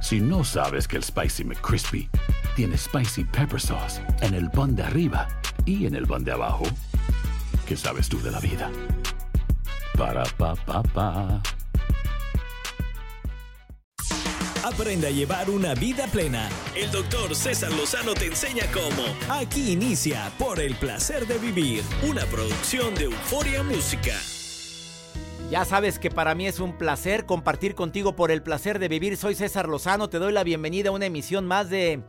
Si no sabes que el Spicy McCrispy tiene Spicy Pepper Sauce en el pan de arriba y en el pan de abajo, ¿qué sabes tú de la vida? Para, pa, pa, pa. Aprende a llevar una vida plena. El doctor César Lozano te enseña cómo. Aquí inicia Por el placer de vivir, una producción de Euforia Música. Ya sabes que para mí es un placer compartir contigo por el placer de vivir. Soy César Lozano, te doy la bienvenida a una emisión más de,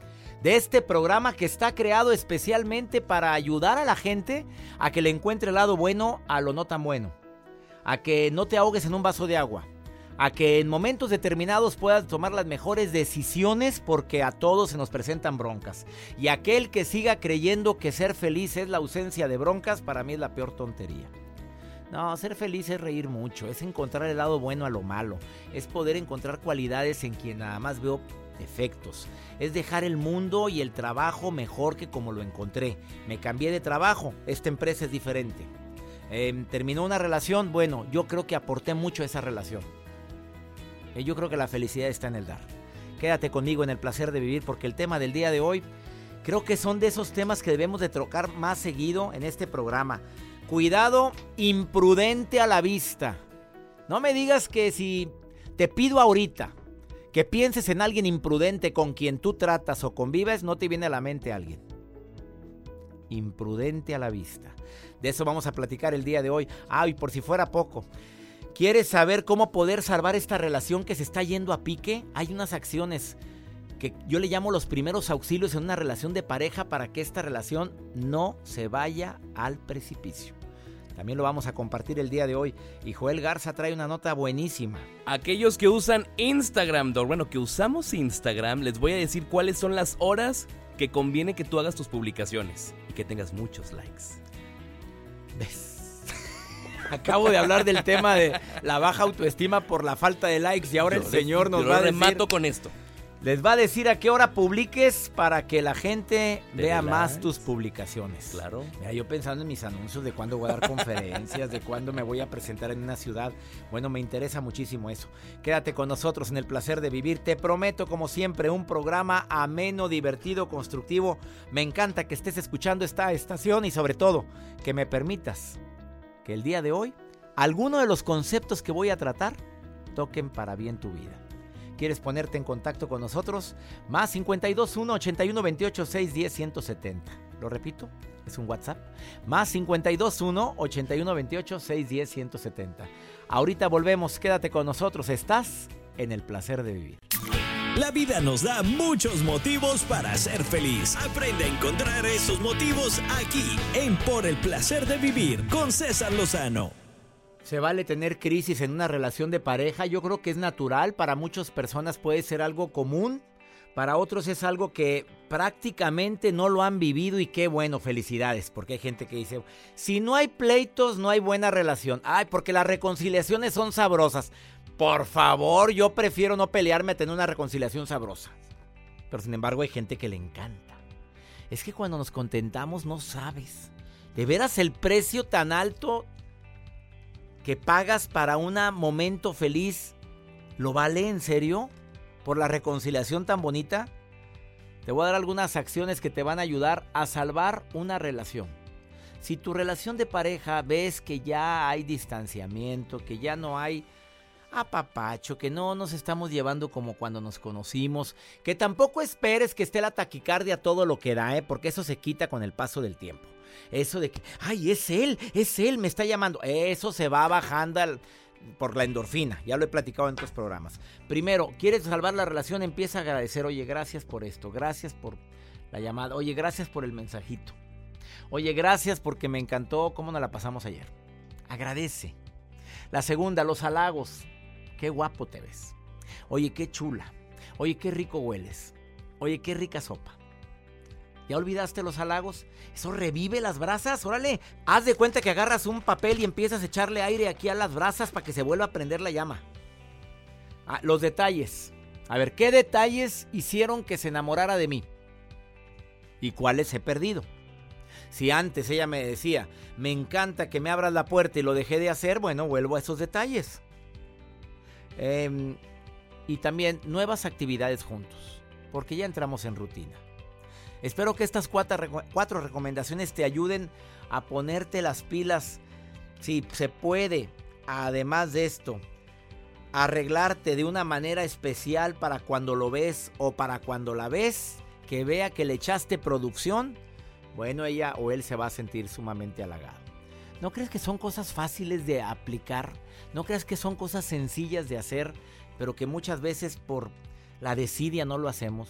de este programa que está creado especialmente para ayudar a la gente a que le encuentre el lado bueno a lo no tan bueno. A que no te ahogues en un vaso de agua. A que en momentos determinados puedas tomar las mejores decisiones porque a todos se nos presentan broncas. Y aquel que siga creyendo que ser feliz es la ausencia de broncas, para mí es la peor tontería. No, ser feliz es reír mucho, es encontrar el lado bueno a lo malo, es poder encontrar cualidades en quien nada más veo defectos, es dejar el mundo y el trabajo mejor que como lo encontré. Me cambié de trabajo, esta empresa es diferente. Eh, terminó una relación, bueno, yo creo que aporté mucho a esa relación. Eh, yo creo que la felicidad está en el dar. Quédate conmigo en el placer de vivir porque el tema del día de hoy creo que son de esos temas que debemos de trocar más seguido en este programa. Cuidado imprudente a la vista. No me digas que si te pido ahorita que pienses en alguien imprudente con quien tú tratas o convives, no te viene a la mente alguien. Imprudente a la vista. De eso vamos a platicar el día de hoy. Ah, y por si fuera poco. ¿Quieres saber cómo poder salvar esta relación que se está yendo a pique? Hay unas acciones que yo le llamo los primeros auxilios en una relación de pareja para que esta relación no se vaya al precipicio. También lo vamos a compartir el día de hoy. Y Joel Garza trae una nota buenísima. Aquellos que usan Instagram, bueno, que usamos Instagram, les voy a decir cuáles son las horas que conviene que tú hagas tus publicaciones y que tengas muchos likes. ¿Ves? Acabo de hablar del tema de la baja autoestima por la falta de likes y ahora el señor nos va a decir... remato con esto. Les va a decir a qué hora publiques para que la gente vea más tus publicaciones. Claro. Mira, yo pensando en mis anuncios de cuándo voy a dar conferencias, de cuándo me voy a presentar en una ciudad. Bueno, me interesa muchísimo eso. Quédate con nosotros en el placer de vivir. Te prometo, como siempre, un programa ameno, divertido, constructivo. Me encanta que estés escuchando esta estación y sobre todo que me permitas que el día de hoy alguno de los conceptos que voy a tratar toquen para bien tu vida quieres ponerte en contacto con nosotros, más 521 81 28 610 170. Lo repito, es un WhatsApp. Más 521 81 28 610 170. Ahorita volvemos, quédate con nosotros. Estás en el placer de vivir. La vida nos da muchos motivos para ser feliz. Aprende a encontrar esos motivos aquí en Por el placer de vivir con César Lozano. Se vale tener crisis en una relación de pareja. Yo creo que es natural. Para muchas personas puede ser algo común. Para otros es algo que prácticamente no lo han vivido y qué bueno, felicidades. Porque hay gente que dice, si no hay pleitos, no hay buena relación. Ay, porque las reconciliaciones son sabrosas. Por favor, yo prefiero no pelearme a tener una reconciliación sabrosa. Pero sin embargo hay gente que le encanta. Es que cuando nos contentamos no sabes. De veras el precio tan alto que pagas para un momento feliz, ¿lo vale en serio? ¿Por la reconciliación tan bonita? Te voy a dar algunas acciones que te van a ayudar a salvar una relación. Si tu relación de pareja ves que ya hay distanciamiento, que ya no hay apapacho, que no nos estamos llevando como cuando nos conocimos, que tampoco esperes que esté la taquicardia todo lo que da, ¿eh? porque eso se quita con el paso del tiempo. Eso de que, ay, es él, es él, me está llamando. Eso se va bajando por la endorfina. Ya lo he platicado en otros programas. Primero, quieres salvar la relación, empieza a agradecer. Oye, gracias por esto, gracias por la llamada. Oye, gracias por el mensajito. Oye, gracias porque me encantó cómo nos la pasamos ayer. Agradece. La segunda, los halagos. Qué guapo te ves. Oye, qué chula. Oye, qué rico hueles. Oye, qué rica sopa. ¿Ya olvidaste los halagos? Eso revive las brasas, órale. Haz de cuenta que agarras un papel y empiezas a echarle aire aquí a las brasas para que se vuelva a prender la llama. Ah, los detalles. A ver, ¿qué detalles hicieron que se enamorara de mí? ¿Y cuáles he perdido? Si antes ella me decía, me encanta que me abras la puerta y lo dejé de hacer, bueno, vuelvo a esos detalles. Em, y también nuevas actividades juntos, porque ya entramos en rutina. Espero que estas cuatro, recomendaciones te ayuden a ponerte las pilas. Si se puede, además de esto, arreglarte de una manera especial para cuando lo ves o para cuando la ves, que vea que le echaste producción, bueno, ella o él se va a sentir sumamente halagado. ¿No crees que son cosas fáciles de aplicar? ¿No crees que son cosas sencillas de hacer, pero que muchas veces por la desidia no lo hacemos?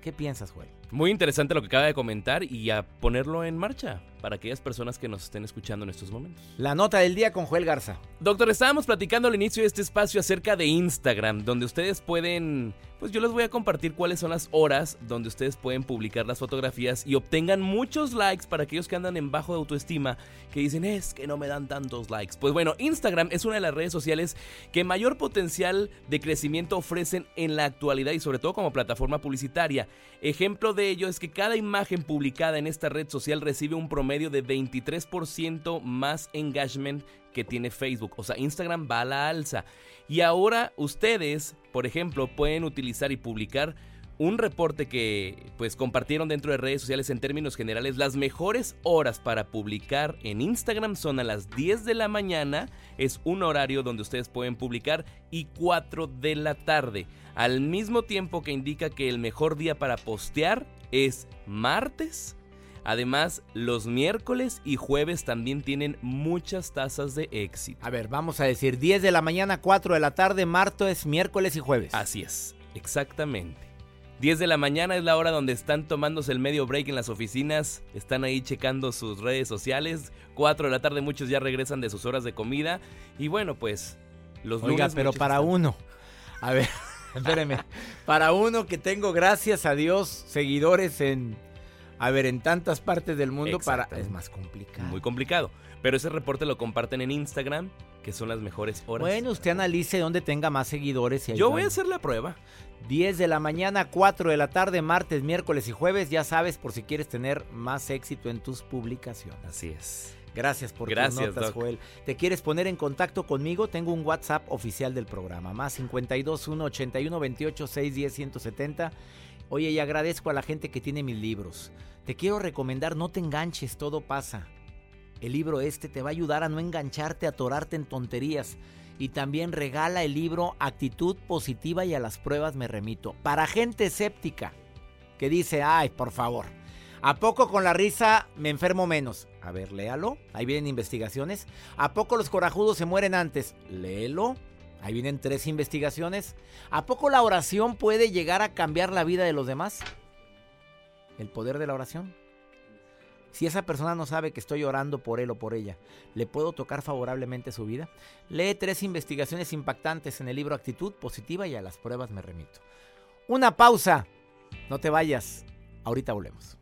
¿Qué piensas, Joel? Muy interesante lo que acaba de comentar y a ponerlo en marcha para aquellas personas que nos estén escuchando en estos momentos. La nota del día con Joel Garza. Doctor, estábamos platicando al inicio de este espacio acerca de Instagram, donde ustedes pueden, pues yo les voy a compartir cuáles son las horas donde ustedes pueden publicar las fotografías y obtengan muchos likes para aquellos que andan en bajo de autoestima, que dicen es que no me dan tantos likes. Pues bueno, Instagram es una de las redes sociales que mayor potencial de crecimiento ofrecen en la actualidad y sobre todo como plataforma publicitaria. Ejemplo de ello es que cada imagen publicada en esta red social recibe un promedio de 23% más engagement que tiene Facebook. O sea, Instagram va a la alza. Y ahora ustedes, por ejemplo, pueden utilizar y publicar un reporte que pues compartieron dentro de redes sociales en términos generales, las mejores horas para publicar en Instagram son a las 10 de la mañana, es un horario donde ustedes pueden publicar y 4 de la tarde, al mismo tiempo que indica que el mejor día para postear es martes. Además, los miércoles y jueves también tienen muchas tasas de éxito. A ver, vamos a decir 10 de la mañana, 4 de la tarde, martes, miércoles y jueves. Así es, exactamente. 10 de la mañana es la hora donde están tomándose el medio break en las oficinas, están ahí checando sus redes sociales. 4 de la tarde muchos ya regresan de sus horas de comida. Y bueno, pues los Oiga, pero para uno. A ver, espéreme. para uno que tengo, gracias a Dios, seguidores en... A ver, en tantas partes del mundo para... Es más complicado. Muy complicado. Pero ese reporte lo comparten en Instagram, que son las mejores horas. Bueno, usted analice dónde tenga más seguidores. Y Yo voy a hacer la prueba. 10 de la mañana, 4 de la tarde, martes, miércoles y jueves. Ya sabes, por si quieres tener más éxito en tus publicaciones. Así es. Gracias por Gracias, tus notas, Joel. ¿Te quieres poner en contacto conmigo? Tengo un WhatsApp oficial del programa, más 52 1 81 28 610 170. Oye, y agradezco a la gente que tiene mis libros. Te quiero recomendar, no te enganches, todo pasa. El libro este te va a ayudar a no engancharte, a atorarte en tonterías y también regala el libro Actitud Positiva y a las pruebas me remito. Para gente escéptica que dice, ay, por favor, ¿a poco con la risa me enfermo menos? A ver, léalo, ahí vienen investigaciones. ¿A poco los corajudos se mueren antes? Léelo, ahí vienen tres investigaciones. ¿A poco la oración puede llegar a cambiar la vida de los demás? El poder de la oración. Si esa persona no sabe que estoy orando por él o por ella, ¿le puedo tocar favorablemente su vida? Lee tres investigaciones impactantes en el libro Actitud Positiva y a las pruebas me remito. Una pausa. No te vayas. Ahorita volvemos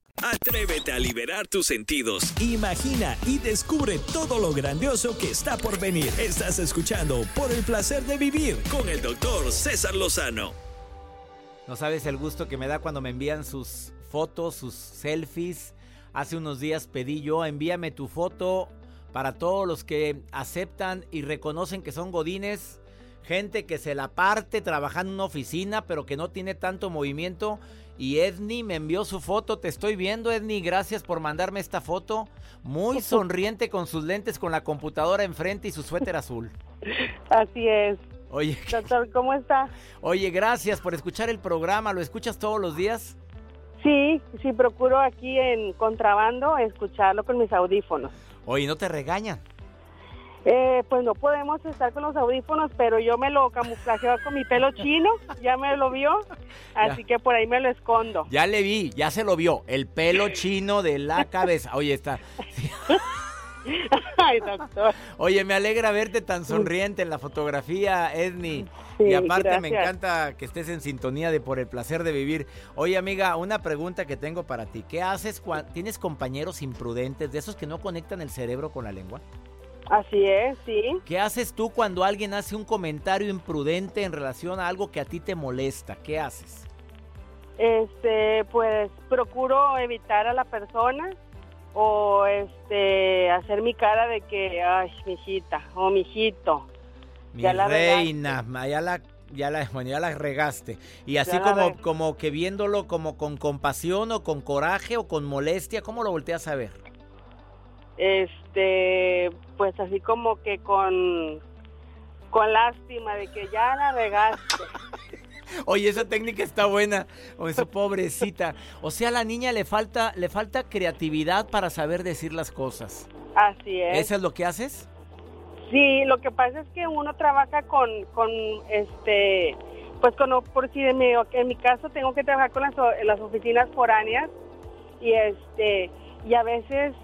Atrévete a liberar tus sentidos. Imagina y descubre todo lo grandioso que está por venir. Estás escuchando Por el placer de vivir con el doctor César Lozano. No sabes el gusto que me da cuando me envían sus fotos, sus selfies. Hace unos días pedí yo, envíame tu foto para todos los que aceptan y reconocen que son godines. Gente que se la parte trabajando en una oficina, pero que no tiene tanto movimiento y Edni me envió su foto. Te estoy viendo, Edni. Gracias por mandarme esta foto. Muy sonriente con sus lentes, con la computadora enfrente y su suéter azul. Así es. Oye, doctor, ¿cómo está? Oye, gracias por escuchar el programa. ¿Lo escuchas todos los días? Sí, sí, procuro aquí en contrabando escucharlo con mis audífonos. Oye, ¿no te regañan? Eh, pues no podemos estar con los audífonos, pero yo me lo camuflajeo con mi pelo chino, ya me lo vio, así que por ahí me lo escondo. Ya le vi, ya se lo vio, el pelo chino de la cabeza. Oye, está. Ay, doctor. Oye, me alegra verte tan sonriente en la fotografía, Edni. y aparte me encanta que estés en sintonía de por el placer de vivir. Oye, amiga, una pregunta que tengo para ti. ¿Qué haces cuando tienes compañeros imprudentes, de esos que no conectan el cerebro con la lengua? Así es, sí. ¿Qué haces tú cuando alguien hace un comentario imprudente en relación a algo que a ti te molesta? ¿Qué haces? Este, pues procuro evitar a la persona o este hacer mi cara de que ay, mijita o mijito. Mi ya reina, ya la ya la, bueno, ya la regaste. Y así como, como que viéndolo como con compasión o con coraje o con molestia, ¿cómo lo volteas a ver? este, pues así como que con, con lástima de que ya navegaste. Oye, esa técnica está buena. O esa pobrecita. O sea, a la niña le falta, le falta creatividad para saber decir las cosas. Así es. ¿Eso es lo que haces? Sí, lo que pasa es que uno trabaja con, con este, pues con, por si en mi, en mi caso tengo que trabajar con las, las oficinas foráneas y este, y a veces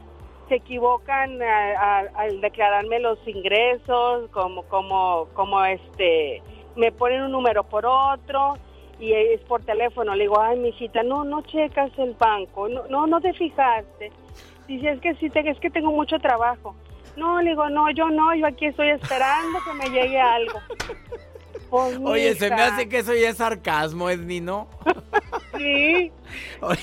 se equivocan al declararme los ingresos, como, como, como este, me ponen un número por otro y es por teléfono. Le digo, ay, mijita, no, no checas el banco, no, no, no te fijaste. Dice, es que sí, es que tengo mucho trabajo. No, le digo, no, yo no, yo aquí estoy esperando que me llegue algo. Pues, Oye, se me hace que eso ya es sarcasmo, Edni, ¿no? sí.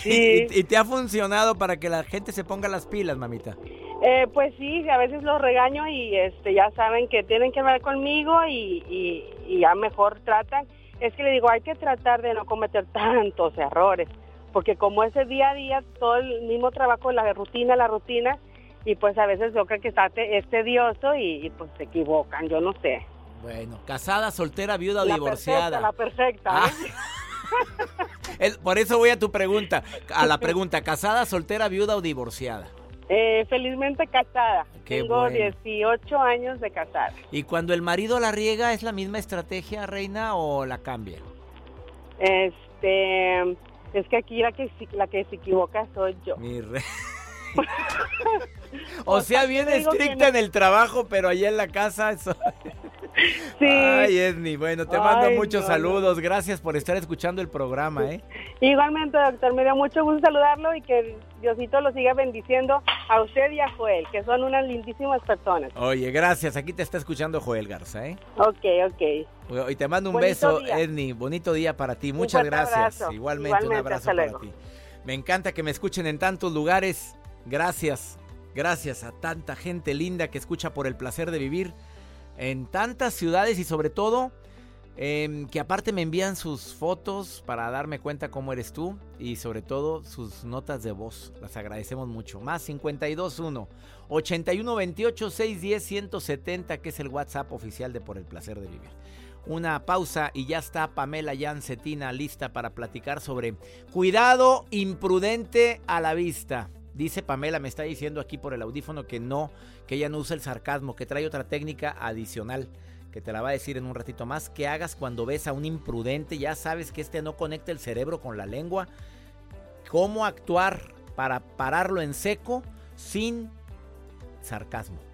¿y, te ha funcionado para que la gente se ponga las pilas, mamita? Eh, pues sí, a veces los regaño y este ya saben que tienen que hablar conmigo y, y, ya mejor tratan. Es que le digo, hay que tratar de no cometer tantos errores, porque como ese día a día, todo el mismo trabajo, la rutina, la rutina, y pues a veces yo creo que está, es tedioso y pues se equivocan, yo no sé. Bueno, casada, soltera, viuda o divorciada. la perfecta. Ah. por eso voy a tu pregunta, a la pregunta, casada, soltera, viuda o divorciada. Eh, felizmente casada. Tengo 18 años de casada. ¿Y cuando el marido la riega es la misma estrategia, reina, o la cambia? Este, es que aquí la que, la que se equivoca soy yo. Mi rey. o sea, bien estricta en el trabajo, pero allá en la casa eso... Sí. Ay, Edni, bueno, te mando muchos saludos. Gracias por estar escuchando el programa, ¿eh? Igualmente, doctor, me dio mucho gusto saludarlo y que Diosito lo siga bendiciendo a usted y a Joel, que son unas lindísimas personas. Oye, gracias. Aquí te está escuchando Joel Garza, ¿eh? Ok, ok. Y te mando un beso, Edni. Bonito día para ti. Muchas gracias. Igualmente, un abrazo para ti. Me encanta que me escuchen en tantos lugares. Gracias. Gracias a tanta gente linda que escucha por el placer de vivir en tantas ciudades y sobre todo em, que aparte me envían sus fotos para darme cuenta cómo eres tú y sobre todo sus notas de voz. Las agradecemos mucho. Más 521 8128 610 170 que es el WhatsApp oficial de Por el placer de vivir. Una pausa y ya está Pamela Yancetina lista para platicar sobre cuidado imprudente a la vista. Dice Pamela, me está diciendo aquí por el audífono que no, que ella no usa el sarcasmo, que trae otra técnica adicional, que te la va a decir en un ratito más, que hagas cuando ves a un imprudente, ya sabes que este no conecta el cerebro con la lengua, cómo actuar para pararlo en seco sin sarcasmo.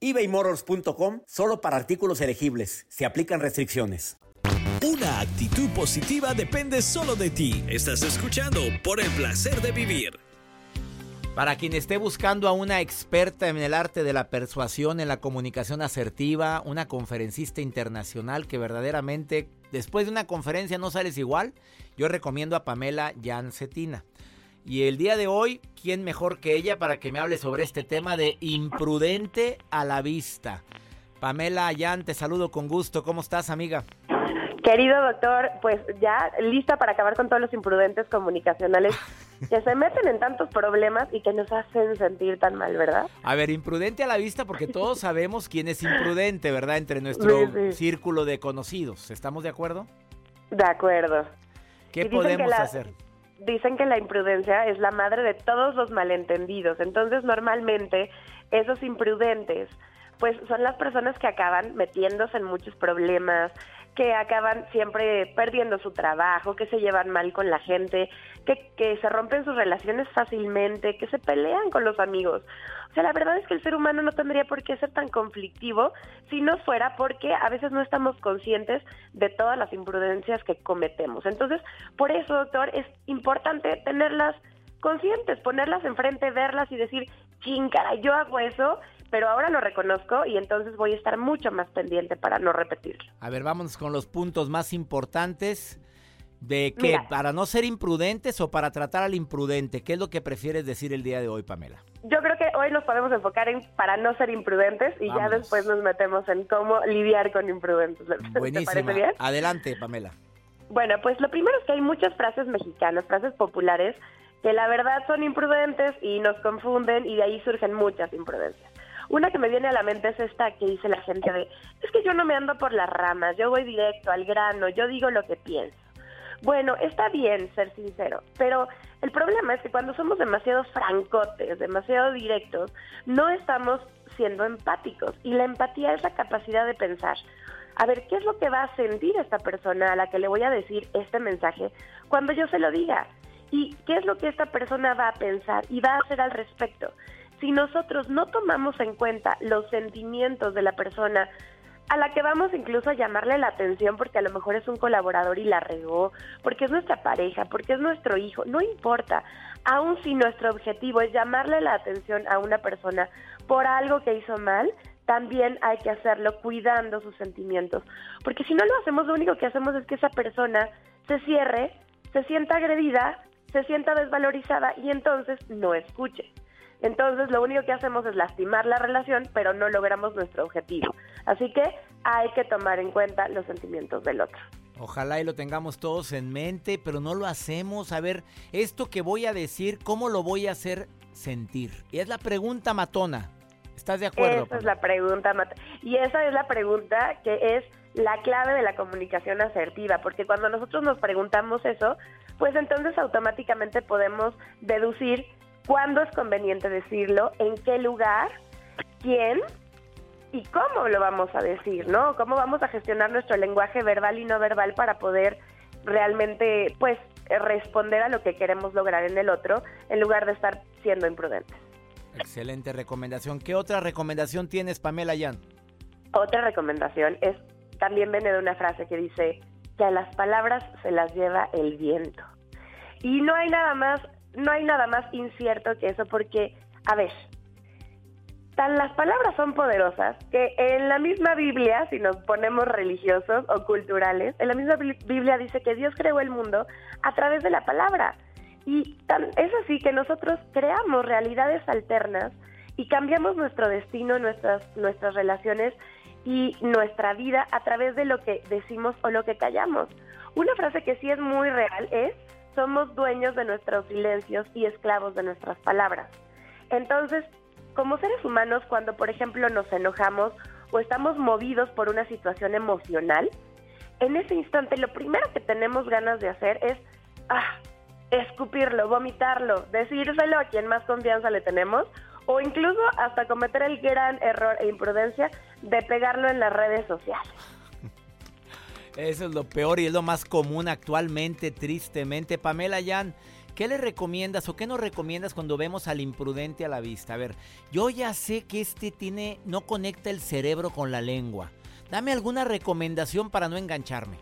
ebaymotors.com solo para artículos elegibles. Se aplican restricciones. Una actitud positiva depende solo de ti. Estás escuchando por el placer de vivir. Para quien esté buscando a una experta en el arte de la persuasión, en la comunicación asertiva, una conferencista internacional que verdaderamente después de una conferencia no sales igual, yo recomiendo a Pamela Jancetina. Y el día de hoy, ¿quién mejor que ella para que me hable sobre este tema de imprudente a la vista? Pamela Ayán, te saludo con gusto. ¿Cómo estás, amiga? Querido doctor, pues ya lista para acabar con todos los imprudentes comunicacionales que se meten en tantos problemas y que nos hacen sentir tan mal, ¿verdad? A ver, imprudente a la vista porque todos sabemos quién es imprudente, ¿verdad? Entre nuestro círculo de conocidos. ¿Estamos de acuerdo? De acuerdo. ¿Qué podemos hacer? Dicen que la imprudencia es la madre de todos los malentendidos. Entonces, normalmente, esos imprudentes, pues son las personas que acaban metiéndose en muchos problemas, que acaban siempre perdiendo su trabajo, que se llevan mal con la gente, que, que se rompen sus relaciones fácilmente, que se pelean con los amigos. O sea, la verdad es que el ser humano no tendría por qué ser tan conflictivo si no fuera porque a veces no estamos conscientes de todas las imprudencias que cometemos. Entonces, por eso, doctor, es importante tenerlas conscientes, ponerlas enfrente, verlas y decir, ching, yo hago eso pero ahora lo reconozco y entonces voy a estar mucho más pendiente para no repetirlo. A ver, vámonos con los puntos más importantes de que para no ser imprudentes o para tratar al imprudente, ¿qué es lo que prefieres decir el día de hoy, Pamela? Yo creo que hoy nos podemos enfocar en para no ser imprudentes y ya después nos metemos en cómo lidiar con imprudentes. Buenísima. ¿Te parece bien? Adelante, Pamela. Bueno, pues lo primero es que hay muchas frases mexicanas, frases populares, que la verdad son imprudentes y nos confunden y de ahí surgen muchas imprudencias. Una que me viene a la mente es esta que dice la gente de, es que yo no me ando por las ramas, yo voy directo al grano, yo digo lo que pienso. Bueno, está bien ser sincero, pero el problema es que cuando somos demasiado francotes, demasiado directos, no estamos siendo empáticos. Y la empatía es la capacidad de pensar, a ver, ¿qué es lo que va a sentir esta persona a la que le voy a decir este mensaje cuando yo se lo diga? ¿Y qué es lo que esta persona va a pensar y va a hacer al respecto? Si nosotros no tomamos en cuenta los sentimientos de la persona a la que vamos incluso a llamarle la atención porque a lo mejor es un colaborador y la regó, porque es nuestra pareja, porque es nuestro hijo, no importa. Aun si nuestro objetivo es llamarle la atención a una persona por algo que hizo mal, también hay que hacerlo cuidando sus sentimientos. Porque si no lo hacemos, lo único que hacemos es que esa persona se cierre, se sienta agredida, se sienta desvalorizada y entonces no escuche. Entonces lo único que hacemos es lastimar la relación, pero no logramos nuestro objetivo. Así que hay que tomar en cuenta los sentimientos del otro. Ojalá y lo tengamos todos en mente, pero no lo hacemos. A ver, esto que voy a decir, ¿cómo lo voy a hacer sentir? Y es la pregunta matona. ¿Estás de acuerdo? Esa es la pregunta matona. Y esa es la pregunta que es la clave de la comunicación asertiva, porque cuando nosotros nos preguntamos eso, pues entonces automáticamente podemos deducir cuándo es conveniente decirlo, en qué lugar, quién y cómo lo vamos a decir, ¿no? Cómo vamos a gestionar nuestro lenguaje verbal y no verbal para poder realmente, pues, responder a lo que queremos lograr en el otro, en lugar de estar siendo imprudentes. Excelente recomendación. ¿Qué otra recomendación tienes, Pamela Yan? Otra recomendación es, también viene de una frase que dice, que a las palabras se las lleva el viento. Y no hay nada más no hay nada más incierto que eso porque, a ver, tan las palabras son poderosas que en la misma Biblia, si nos ponemos religiosos o culturales, en la misma Biblia dice que Dios creó el mundo a través de la palabra. Y tan, es así que nosotros creamos realidades alternas y cambiamos nuestro destino, nuestras, nuestras relaciones y nuestra vida a través de lo que decimos o lo que callamos. Una frase que sí es muy real es, somos dueños de nuestros silencios y esclavos de nuestras palabras. Entonces, como seres humanos, cuando por ejemplo nos enojamos o estamos movidos por una situación emocional, en ese instante lo primero que tenemos ganas de hacer es ah, escupirlo, vomitarlo, decírselo a quien más confianza le tenemos o incluso hasta cometer el gran error e imprudencia de pegarlo en las redes sociales. Eso es lo peor y es lo más común actualmente, tristemente. Pamela Jan, ¿qué le recomiendas o qué nos recomiendas cuando vemos al imprudente a la vista? A ver, yo ya sé que este tiene, no conecta el cerebro con la lengua. Dame alguna recomendación para no engancharme.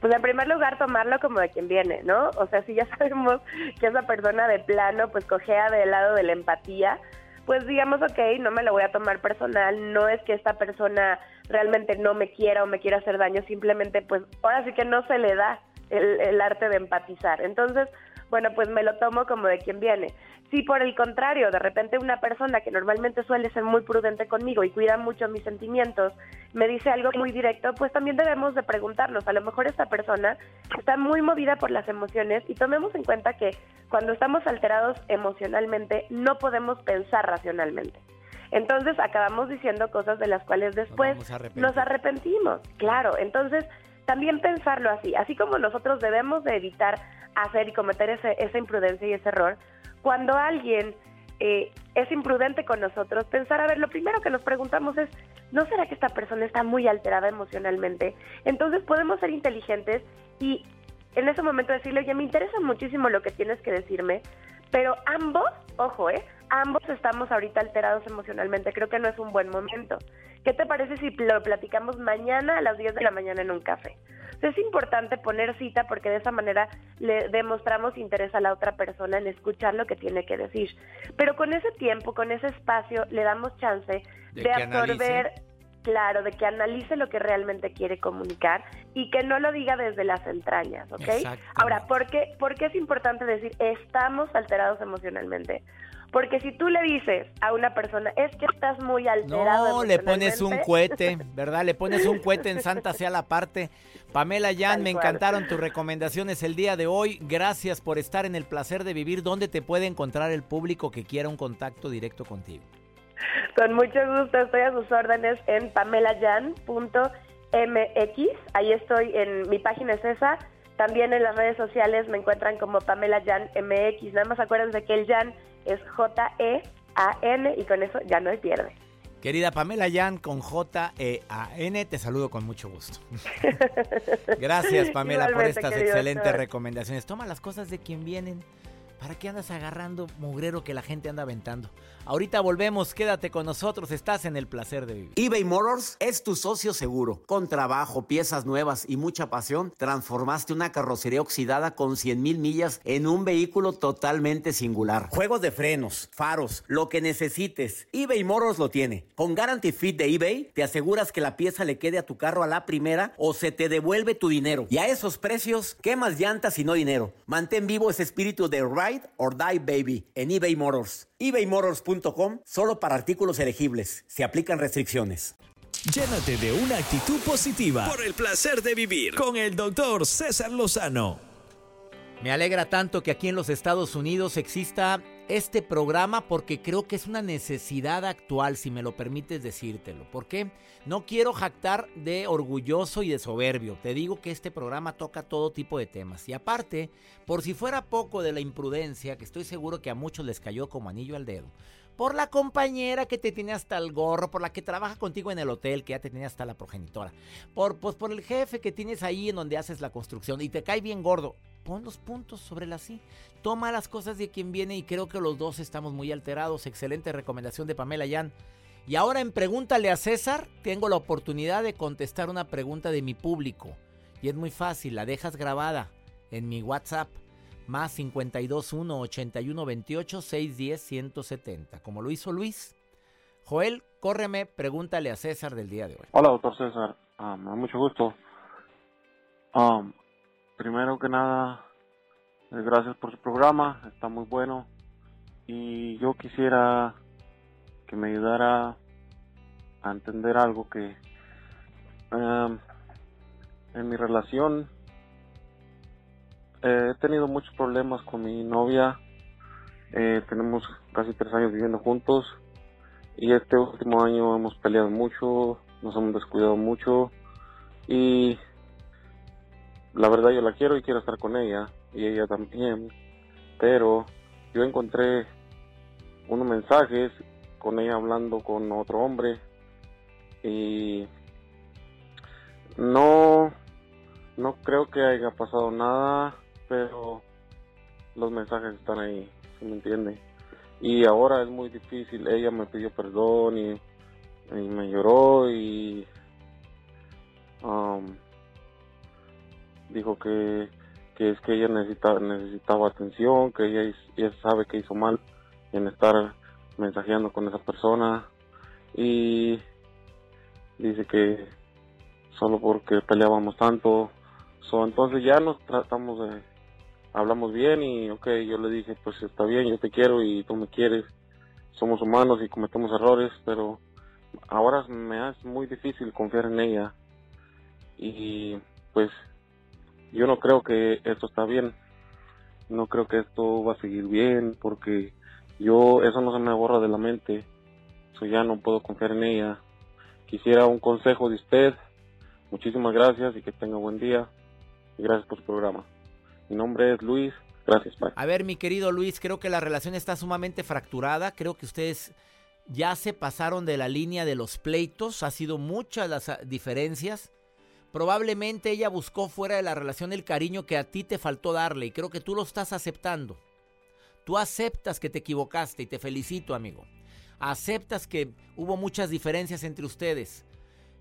Pues en primer lugar tomarlo como de quien viene, ¿no? O sea, si ya sabemos que esa persona de plano pues cogea del lado de la empatía, pues digamos, ok, no me lo voy a tomar personal, no es que esta persona realmente no me quiera o me quiera hacer daño, simplemente pues ahora sí que no se le da el, el arte de empatizar. Entonces, bueno, pues me lo tomo como de quien viene. Si por el contrario, de repente una persona que normalmente suele ser muy prudente conmigo y cuida mucho mis sentimientos, me dice algo muy directo, pues también debemos de preguntarnos. A lo mejor esta persona está muy movida por las emociones y tomemos en cuenta que cuando estamos alterados emocionalmente no podemos pensar racionalmente. Entonces acabamos diciendo cosas de las cuales después nos, arrepentimos. Claro, entonces también pensarlo así, así como nosotros debemos de evitar hacer y cometer ese, esa imprudencia y ese error, cuando alguien eh, es imprudente con nosotros, pensar, a ver, lo primero que nos preguntamos es, ¿no será que esta persona está muy alterada emocionalmente? Entonces podemos ser inteligentes y en ese momento decirle, oye, me interesa muchísimo lo que tienes que decirme, pero ambos, ojo, ¿eh? Ambos estamos ahorita alterados emocionalmente, creo que no es un buen momento. ¿Qué te parece si lo platicamos mañana a las 10 de la mañana en un café? Es importante poner cita porque de esa manera le demostramos interés a la otra persona en escuchar lo que tiene que decir. Pero con ese tiempo, con ese espacio, le damos chance de, absorber, claro, de que analice lo que realmente quiere comunicar y que no lo diga desde las entrañas, ¿ok? Ahora, ¿por qué, ¿por qué es importante decir estamos alterados emocionalmente? Porque si tú le dices a una persona, es que estás muy alterado. No, le pones un cohete, ¿verdad? Le pones un cohete en Santa sea la parte. Pamela Jan, me encantaron tus recomendaciones el día de hoy. Gracias por estar en el placer de vivir. ¿Dónde te puede encontrar el público que quiera un contacto directo contigo? Con mucho gusto, estoy a sus órdenes en pamelayan.mx. Ahí estoy en mi página es esa. También en las redes sociales me encuentran como Pamela Jan MX. Nada más acuérdense que el Jan es J-E-A-N y con eso ya no hay pierde. Querida Pamela Jan con J-E-A-N, te saludo con mucho gusto. Gracias Pamela por estas excelentes recomendaciones. Toma las cosas de quien vienen. ¿Para qué andas agarrando mugrero que la gente anda aventando? Ahorita volvemos, quédate con nosotros, estás en el placer de vivir. eBay Motors es tu socio seguro. Con trabajo, piezas nuevas y mucha pasión, transformaste una carrocería oxidada con 100 mil millas en un vehículo totalmente singular. Juegos de frenos, faros, lo que necesites, eBay Motors lo tiene. Con Guarantee Fit de eBay, te aseguras que la pieza le quede a tu carro a la primera o se te devuelve tu dinero. Y a esos precios, ¿qué más llantas y no dinero? Mantén vivo ese espíritu de ride or die baby en eBay Motors ebaymotors.com solo para artículos elegibles. Se aplican restricciones. Llénate de una actitud positiva por el placer de vivir con el doctor César Lozano. Me alegra tanto que aquí en los Estados Unidos exista este programa porque creo que es una necesidad actual, si me lo permites decírtelo. ¿Por qué? No quiero jactar de orgulloso y de soberbio. Te digo que este programa toca todo tipo de temas. Y aparte, por si fuera poco de la imprudencia, que estoy seguro que a muchos les cayó como anillo al dedo, por la compañera que te tiene hasta el gorro, por la que trabaja contigo en el hotel, que ya te tiene hasta la progenitora, por, pues, por el jefe que tienes ahí en donde haces la construcción y te cae bien gordo pon los puntos sobre la sí. Toma las cosas de quien viene y creo que los dos estamos muy alterados. Excelente recomendación de Pamela Yan. Y ahora en Pregúntale a César, tengo la oportunidad de contestar una pregunta de mi público. Y es muy fácil, la dejas grabada en mi WhatsApp. Más 521 81 28 610 170. Como lo hizo Luis. Joel, córreme, pregúntale a César del día de hoy. Hola, doctor César. Ah, mucho gusto. Um, primero que nada, eh, gracias por su programa, está muy bueno. Y yo quisiera que me ayudara a entender algo que em, en mi relación eh, he tenido muchos problemas con mi novia. Eh, tenemos casi tres años viviendo juntos y este último año hemos peleado mucho, nos hemos descuidado mucho y la verdad yo la quiero y quiero estar con ella y ella también, pero yo encontré unos mensajes con ella hablando con otro hombre y no no creo que haya pasado nada, pero los mensajes están ahí, ¿se me entiende? Y ahora es muy difícil, ella me pidió perdón y, y me lloró y um, dijo que, que es que ella necesitaba, necesitaba atención, que ella, ella sabe que hizo mal en estar mensajeando con esa persona. Y dice que solo porque peleábamos tanto, so, entonces ya nos tratamos de, hablamos bien y ok, yo le dije pues está bien, yo te quiero y tú me quieres, somos humanos y cometemos errores, pero ahora me es muy difícil confiar en ella y pues yo no creo que esto está bien. No creo que esto va a seguir bien porque yo eso no se me borra de la mente. So ya no puedo confiar en ella. Quisiera un consejo de usted. Muchísimas gracias y que tenga buen día. Y gracias por su programa. Mi nombre es Luis. Gracias, bye. A ver, mi querido Luis, creo que la relación está sumamente fracturada. Creo que ustedes ya se pasaron de la línea de los pleitos. Ha sido muchas las diferencias. Probablemente ella buscó fuera de la relación el cariño que a ti te faltó darle y creo que tú lo estás aceptando. Tú aceptas que te equivocaste y te felicito, amigo. Aceptas que hubo muchas diferencias entre ustedes.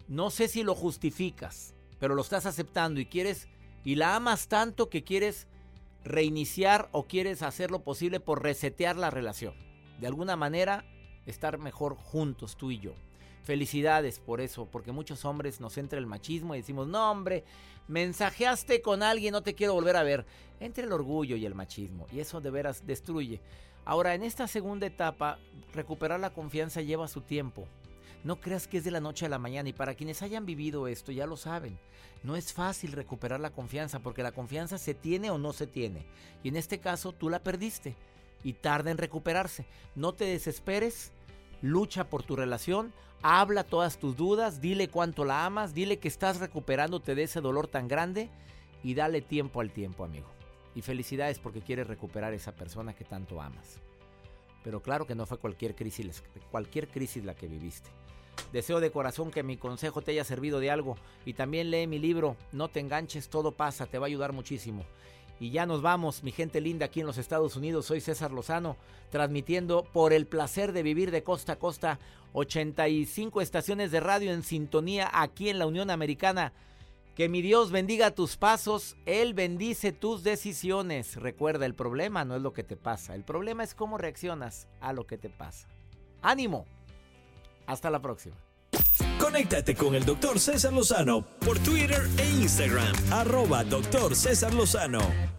No sé si lo justificas, pero lo estás aceptando y quieres y la amas tanto que quieres reiniciar o quieres hacer lo posible por resetear la relación. De alguna manera estar mejor juntos tú y yo. Felicidades por eso, porque muchos hombres nos entra el machismo y decimos, no hombre, mensajeaste con alguien, no te quiero volver a ver. Entre el orgullo y el machismo, y eso de veras destruye. Ahora, en esta segunda etapa, recuperar la confianza lleva su tiempo. No creas que es de la noche a la mañana y para quienes hayan vivido esto ya lo saben. No es fácil recuperar la confianza porque la confianza se tiene o no se tiene. Y en este caso tú la perdiste y tarda en recuperarse. No te desesperes, lucha por tu relación, habla todas tus dudas, dile cuánto la amas, dile que estás recuperándote de ese dolor tan grande y dale tiempo al tiempo, amigo. Y felicidades porque quieres recuperar esa persona que tanto amas. Pero claro que no fue cualquier crisis, cualquier crisis la que viviste. Deseo de corazón que mi consejo te haya servido de algo y también lee mi libro No te enganches, todo pasa, te va a ayudar muchísimo. Y ya nos vamos, mi gente linda aquí en los Estados Unidos. Soy César Lozano, transmitiendo por el placer de vivir de costa a costa 85 estaciones de radio en sintonía aquí en la Unión Americana. Que mi Dios bendiga tus pasos, Él bendice tus decisiones. Recuerda, el problema no es lo que te pasa, el problema es cómo reaccionas a lo que te pasa. ¡Ánimo! Hasta la próxima. Conéctate con el doctor César Lozano por Twitter e Instagram, arroba doctor César Lozano.